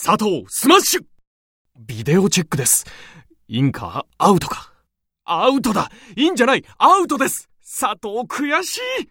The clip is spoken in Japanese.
佐藤スマッシュ。ビデオチェックです。インかアウトか。アウトだ。インじゃない。アウトです。佐藤悔しい。